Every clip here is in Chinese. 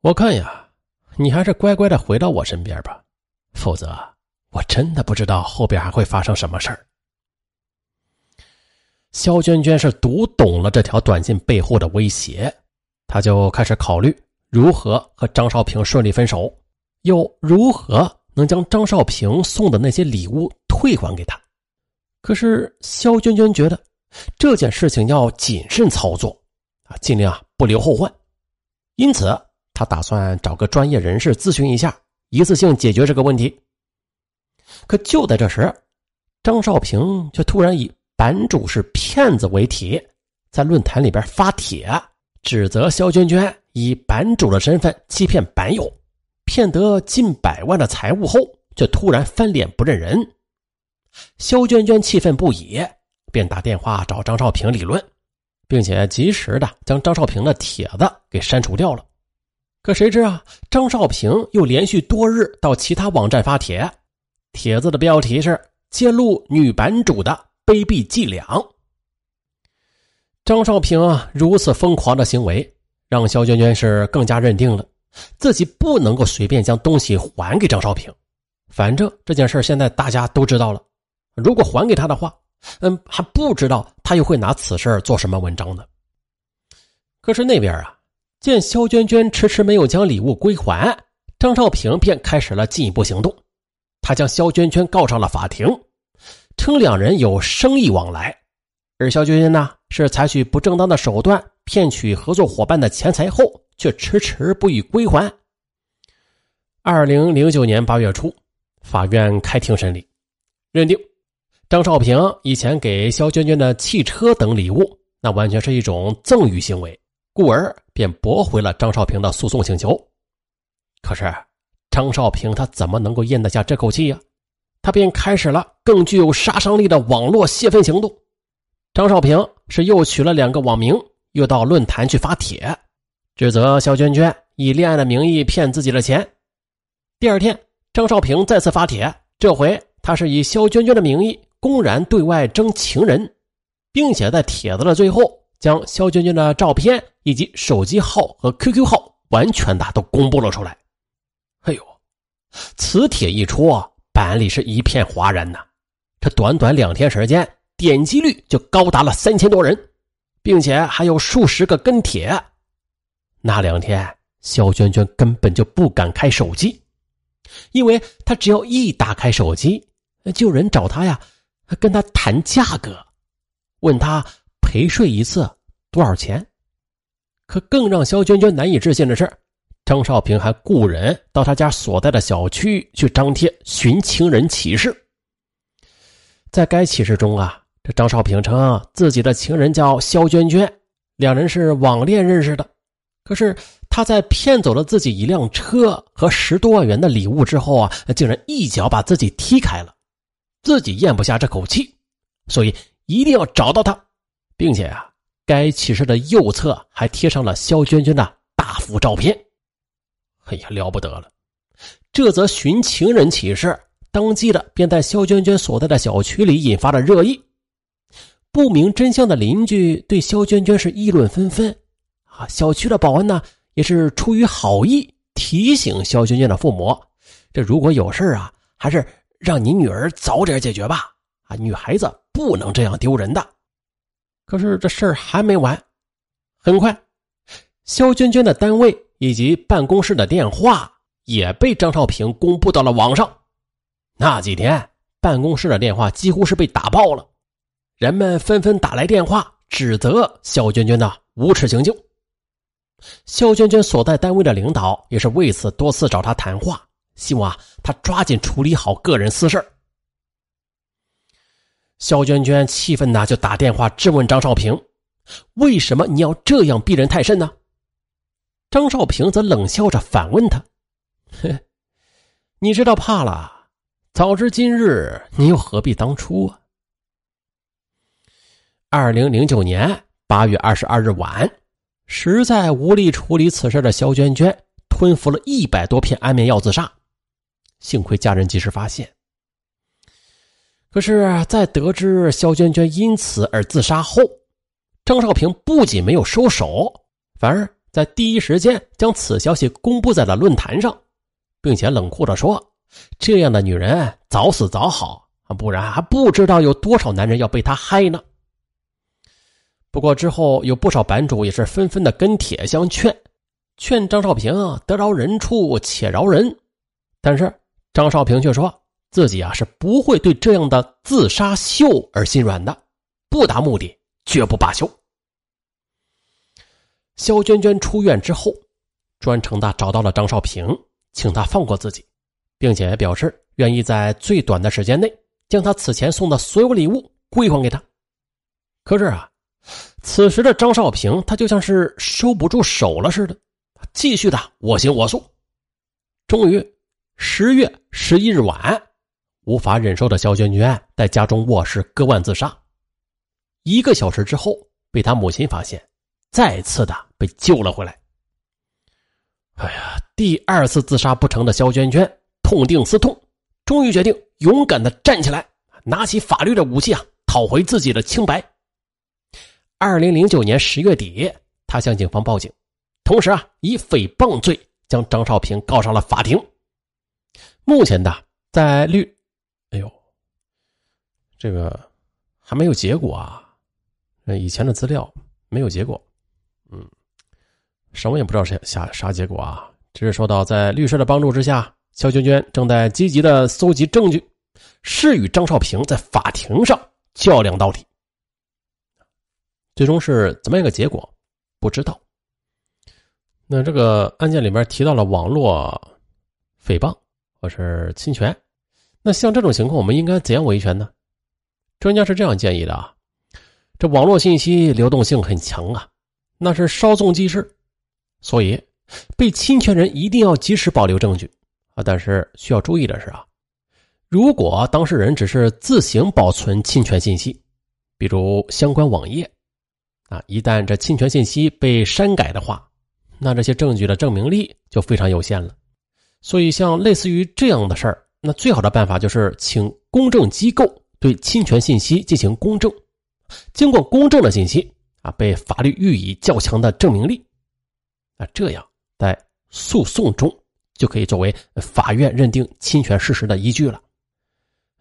我看呀，你还是乖乖的回到我身边吧，否则我真的不知道后边还会发生什么事儿。肖娟娟是读懂了这条短信背后的威胁，她就开始考虑如何和张少平顺利分手，又如何能将张少平送的那些礼物退还给他。可是肖娟娟觉得这件事情要谨慎操作，啊，尽量不留后患，因此他打算找个专业人士咨询一下，一次性解决这个问题。可就在这时，张少平却突然以。版主是骗子为题，在论坛里边发帖，指责肖娟娟以版主的身份欺骗版友，骗得近百万的财物后，却突然翻脸不认人。肖娟娟气愤不已，便打电话找张少平理论，并且及时的将张少平的帖子给删除掉了。可谁知啊，张少平又连续多日到其他网站发帖，帖子的标题是揭露女版主的。卑鄙伎俩！张少平啊，如此疯狂的行为，让肖娟娟是更加认定了自己不能够随便将东西还给张少平。反正这件事现在大家都知道了，如果还给他的话，嗯，还不知道他又会拿此事做什么文章呢。可是那边啊，见肖娟娟迟迟没有将礼物归还，张少平便开始了进一步行动，他将肖娟娟告上了法庭。称两人有生意往来，而肖娟娟呢是采取不正当的手段骗取合作伙伴的钱财后，却迟迟不予归还。二零零九年八月初，法院开庭审理，认定张少平以前给肖娟娟的汽车等礼物，那完全是一种赠与行为，故而便驳回了张少平的诉讼请求。可是张少平他怎么能够咽得下这口气呀？他便开始了更具有杀伤力的网络泄愤行动。张少平是又取了两个网名，又到论坛去发帖，指责肖娟娟以恋爱的名义骗自己的钱。第二天，张少平再次发帖，这回他是以肖娟娟的名义公然对外征情人，并且在帖子的最后将肖娟娟的照片以及手机号和 QQ 号完全的都公布了出来。哎呦，此帖一出。板里是一片哗然呐，这短短两天时间，点击率就高达了三千多人，并且还有数十个跟帖。那两天，肖娟娟根本就不敢开手机，因为她只要一打开手机，就有人找她呀，跟她谈价格，问她陪睡一次多少钱。可更让肖娟娟难以置信的是。张少平还雇人到他家所在的小区去张贴寻情人启事。在该启事中啊，这张少平称自己的情人叫肖娟娟，两人是网恋认识的。可是他在骗走了自己一辆车和十多万元的礼物之后啊，竟然一脚把自己踢开了，自己咽不下这口气，所以一定要找到他，并且啊，该启事的右侧还贴上了肖娟娟的大幅照片。哎呀，了不得了！这则寻情人启事，当即的便在肖娟娟所在的小区里引发了热议。不明真相的邻居对肖娟娟是议论纷纷。啊，小区的保安呢，也是出于好意提醒肖娟娟的父母：这如果有事啊，还是让你女儿早点解决吧。啊，女孩子不能这样丢人的。可是这事儿还没完，很快，肖娟娟的单位。以及办公室的电话也被张少平公布到了网上。那几天，办公室的电话几乎是被打爆了，人们纷纷打来电话指责肖娟娟的无耻行径。肖娟娟所在单位的领导也是为此多次找他谈话，希望他抓紧处理好个人私事儿肖娟娟气愤的就打电话质问张少平：“为什么你要这样逼人太甚呢？”张少平则冷笑着反问他：“哼，你知道怕了？早知今日，你又何必当初啊？”二零零九年八月二十二日晚，实在无力处理此事的肖娟娟吞服了一百多片安眠药自杀，幸亏家人及时发现。可是，在得知肖娟娟因此而自杀后，张少平不仅没有收手，反而。在第一时间将此消息公布在了论坛上，并且冷酷地说：“这样的女人早死早好，不然还不知道有多少男人要被她害呢。”不过之后有不少版主也是纷纷的跟帖相劝，劝张少平得饶人处且饶人。但是张少平却说自己啊是不会对这样的自杀秀而心软的，不达目的绝不罢休。肖娟娟出院之后，专程的找到了张少平，请他放过自己，并且表示愿意在最短的时间内将他此前送的所有礼物归还给他。可是啊。此时的张少平，他就像是收不住手了似的，继续的我行我素。终于，十月十一日晚，无法忍受的肖娟娟在家中卧室割腕自杀。一个小时之后，被他母亲发现，再次的被救了回来。哎呀，第二次自杀不成的肖娟娟痛定思痛，终于决定勇敢的站起来，拿起法律的武器啊，讨回自己的清白。二零零九年十月底，他向警方报警，同时啊，以诽谤罪将张少平告上了法庭。目前的在律，这个还没有结果啊。那以前的资料没有结果，嗯，什么也不知道是啥啥结果啊。只是说到，在律师的帮助之下，肖娟娟正在积极的搜集证据，是与张少平在法庭上较量到底。最终是怎么样一个结果？不知道。那这个案件里面提到了网络诽谤或是侵权，那像这种情况，我们应该怎样维权呢？专家是这样建议的啊：这网络信息流动性很强啊，那是稍纵即逝，所以被侵权人一定要及时保留证据啊。但是需要注意的是啊，如果当事人只是自行保存侵权信息，比如相关网页。啊，一旦这侵权信息被删改的话，那这些证据的证明力就非常有限了。所以，像类似于这样的事儿，那最好的办法就是请公证机构对侵权信息进行公证。经过公证的信息啊，被法律予以较强的证明力，啊，这样在诉讼中就可以作为法院认定侵权事实的依据了。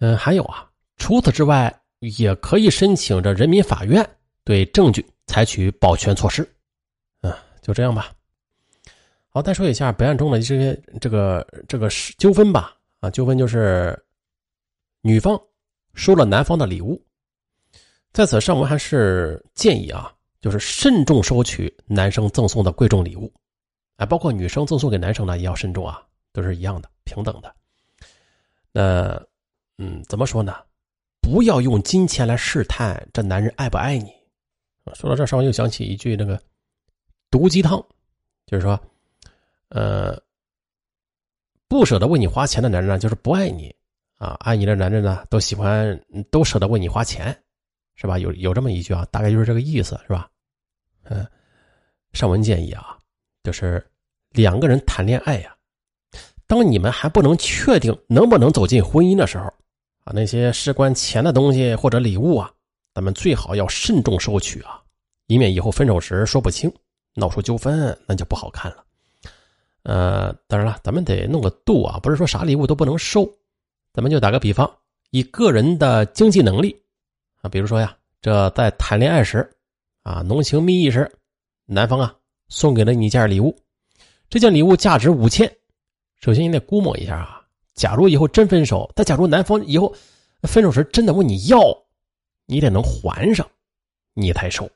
嗯，还有啊，除此之外，也可以申请着人民法院对证据。采取保全措施，嗯，就这样吧。好，再说一下本案中的这些这个这个纠纷吧。啊，纠纷就是女方收了男方的礼物，在此上文还是建议啊，就是慎重收取男生赠送的贵重礼物，啊，包括女生赠送给男生呢也要慎重啊，都是一样的，平等的。那，嗯，怎么说呢？不要用金钱来试探这男人爱不爱你。说到这，上文又想起一句那个毒鸡汤，就是说，呃，不舍得为你花钱的男人呢，就是不爱你啊；爱你的男人呢，都喜欢都舍得为你花钱，是吧？有有这么一句啊，大概就是这个意思，是吧？嗯，上文建议啊，就是两个人谈恋爱呀，当你们还不能确定能不能走进婚姻的时候啊，那些事关钱的东西或者礼物啊。咱们最好要慎重收取啊，以免以后分手时说不清，闹出纠纷，那就不好看了。呃，当然了，咱们得弄个度啊，不是说啥礼物都不能收。咱们就打个比方，以个人的经济能力啊，比如说呀，这在谈恋爱时啊，浓情蜜意时，男方啊送给了你一件礼物，这件礼物价值五千。首先你得估摸一下啊，假如以后真分手，但假如男方以后分手时真的问你要。你得能还上，你才收。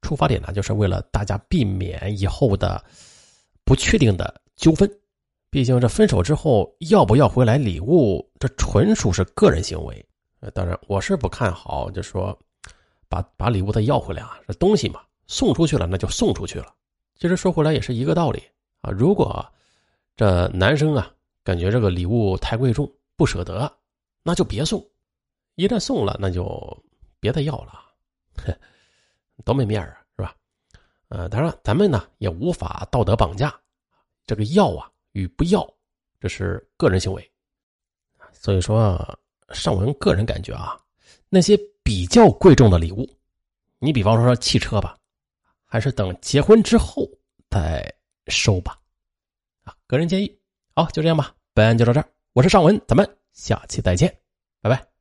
出发点呢，就是为了大家避免以后的不确定的纠纷。毕竟这分手之后要不要回来礼物，这纯属是个人行为。当然我是不看好，就说把把礼物再要回来啊，这东西嘛，送出去了那就送出去了。其实说回来也是一个道理啊。如果这男生啊感觉这个礼物太贵重不舍得，那就别送。一旦送了，那就别再要了，哼多没面啊，是吧？呃，当然，咱们呢也无法道德绑架，这个要啊与不要，这是个人行为。所以说，尚文个人感觉啊，那些比较贵重的礼物，你比方说汽车吧，还是等结婚之后再收吧。啊，个人建议。好，就这样吧，本案就到这儿。我是尚文，咱们下期再见，拜拜。